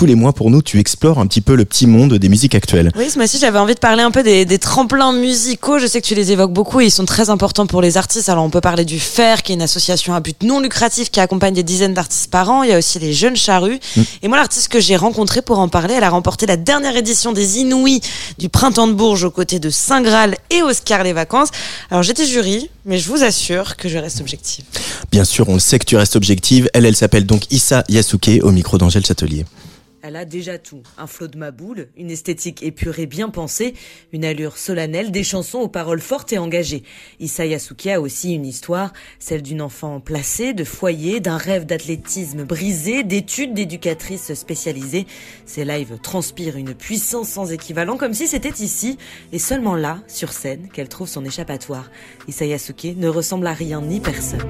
tous les mois pour nous, tu explores un petit peu le petit monde des musiques actuelles. Oui, ce mois-ci, j'avais envie de parler un peu des, des, tremplins musicaux. Je sais que tu les évoques beaucoup et ils sont très importants pour les artistes. Alors, on peut parler du FAIR, qui est une association à but non lucratif qui accompagne des dizaines d'artistes par an. Il y a aussi les Jeunes Charrues. Mm. Et moi, l'artiste que j'ai rencontré pour en parler, elle a remporté la dernière édition des Inouïs du Printemps de Bourges aux côtés de Saint Graal et Oscar Les Vacances. Alors, j'étais jury, mais je vous assure que je reste objective. Bien sûr, on le sait que tu restes objective. Elle, elle s'appelle donc Issa Yasuke au micro d'Angèle Châtelier. Elle a déjà tout. Un flot de maboule, une esthétique épurée bien pensée, une allure solennelle, des chansons aux paroles fortes et engagées. Issa Yasuke a aussi une histoire, celle d'une enfant placée, de foyer, d'un rêve d'athlétisme brisé, d'études d'éducatrice spécialisée. Ses lives transpirent une puissance sans équivalent, comme si c'était ici, et seulement là, sur scène, qu'elle trouve son échappatoire. Issa Yasuke ne ressemble à rien ni personne.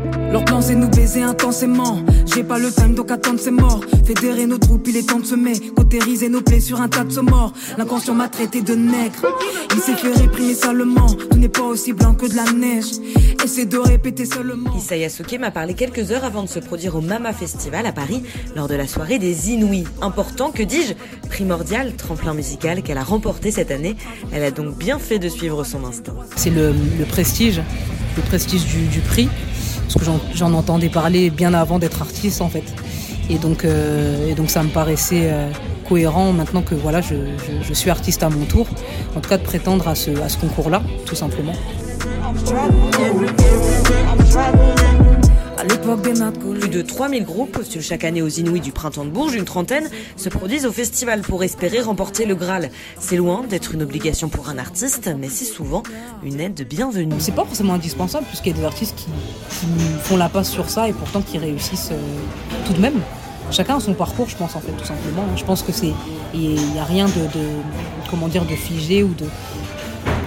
Cautériser nos plaies sur un tas de morts. L'inconscient m'a traité de nègre. Il s'est fait réprimer seulement. Tout n'est pas aussi blanc que de la neige. Essaie de répéter seulement. Isaya m'a parlé quelques heures avant de se produire au Mama Festival à Paris lors de la soirée des Inouïs. Important, que dis-je Primordial tremplin musical qu'elle a remporté cette année. Elle a donc bien fait de suivre son instinct. C'est le, prestige, le prestige du, prix. Parce que j'en entendais parler bien avant d'être artiste en fait. Et donc, euh, et donc ça me paraissait euh, cohérent maintenant que voilà, je, je, suis artiste à mon tour, en tout cas de prétendre à ce, à ce concours-là, tout simplement. À l'époque des Plus de 3000 groupes postulent chaque année aux Inouïs du printemps de Bourges. Une trentaine se produisent au festival pour espérer remporter le Graal. C'est loin d'être une obligation pour un artiste, mais c'est souvent une aide bienvenue. C'est pas forcément indispensable puisqu'il y a des artistes qui, font la passe sur ça et pourtant qui réussissent euh, tout de même chacun a son parcours, je pense, en fait, tout simplement. Je pense que c'est. Il n'y a rien de, de figé ou de,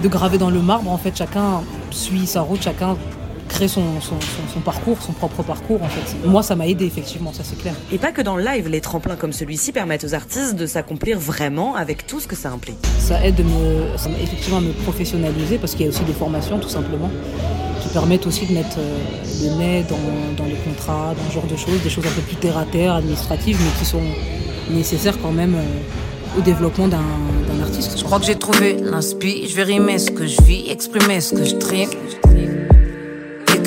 de gravé dans le marbre. En fait, chacun suit sa route, chacun crée son, son, parcours, son propre parcours en fait. Moi ça m'a aidé effectivement, ça c'est clair. Et pas que dans le live, les tremplins comme celui-ci permettent aux artistes de s'accomplir vraiment avec tout ce que ça implique. Ça aide me, effectivement à me professionnaliser parce qu'il y a aussi des formations tout simplement qui permettent aussi de mettre euh, le nez dans, les contrats, dans ce genre de choses, des choses un peu plus terre à terre, administratives, mais qui sont nécessaires quand même euh, au développement d'un artiste. Je crois que j'ai trouvé l'inspi, je vais rimer ce que je vis, exprimer ce que je trime.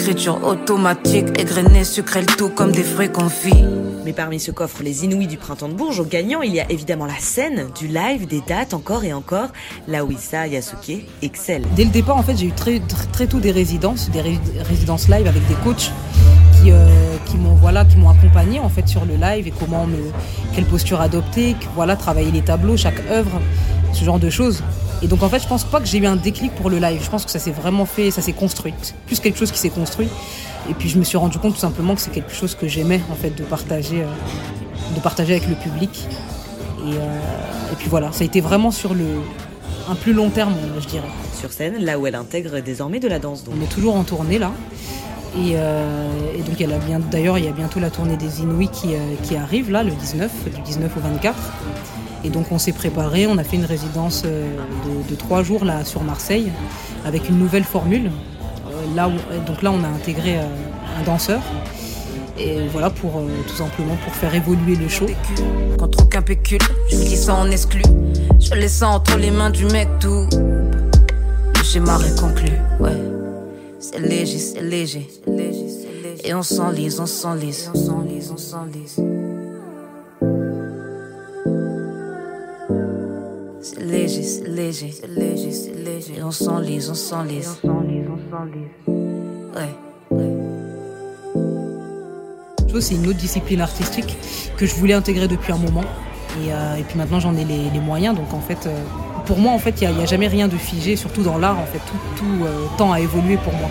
Écriture automatique, égrenée, sucré le tout comme des fruits confits. Mais parmi ce coffre Les Inouïs du Printemps de Bourges, au gagnant, il y a évidemment la scène, du live, des dates, encore et encore. Là où Issa Yasuke excelle. Dès le départ, en fait, j'ai eu très, très, tôt des résidences, des résidences live avec des coachs qui, euh, qui m'ont voilà, qui m'ont accompagné en fait sur le live et comment me, quelle posture adopter, voilà, travailler les tableaux, chaque œuvre, ce genre de choses. Et donc en fait, je pense pas que j'ai eu un déclic pour le live. Je pense que ça s'est vraiment fait, ça s'est construit. Plus quelque chose qui s'est construit. Et puis je me suis rendu compte tout simplement que c'est quelque chose que j'aimais en fait de partager, euh, de partager avec le public. Et, euh, et, puis voilà, ça a été vraiment sur le un plus long terme, je dirais. Sur scène, là où elle intègre désormais de la danse. On est toujours en tournée là. Et, euh, et donc elle a bien, d'ailleurs, il y a bientôt la tournée des Inouïs qui, qui arrive là, le 19, du 19 au 24. Et donc on s'est préparé, on a fait une résidence euh, de, trois jours là sur Marseille avec une nouvelle formule. Euh, là donc là on a intégré euh, un danseur. Et voilà pour tout simplement pour faire évoluer le show. Contre aucun pécule, je dis ça en exclu. Je laisse ça entre les mains du mec tout. Le schéma est conclu, ouais. C'est léger, c'est léger, léger, léger. Et on s'enlise, on s'enlise, on s'enlise, on s'enlise. Léger, c'est léger. Et on s'enlise, on s'enlise. On s'enlise, on s'enlise. Ouais, ouais. C'est une autre discipline artistique que je voulais intégrer depuis un moment. Et, euh, et puis maintenant j'en ai les, les, moyens. Donc en fait, euh, pour moi, en fait, il n'y a, a, jamais rien de figé, surtout dans l'art. En fait, tout, tout euh, tend à évoluer pour moi.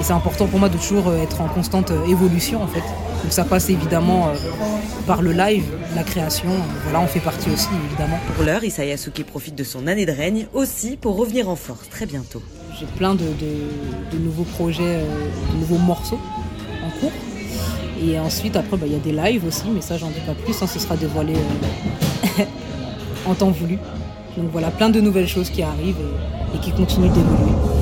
Et c'est important pour moi de toujours euh, être en constante évolution en fait. Donc ça passe évidemment euh, par le live, la création. Voilà, on fait partie aussi évidemment. Pour l'heure, Issa Yasuke profite de son année de règne aussi pour revenir en force très bientôt. J'ai plein de, nouveaux projets, de nouveaux morceaux en cours. Et ensuite, après, bah, il y a des lives aussi, mais ça, j'en dis pas plus. Hein, ce sera dévoilé en temps voulu. Donc voilà, plein de nouvelles choses qui arrivent et, et qui continuent d'évoluer.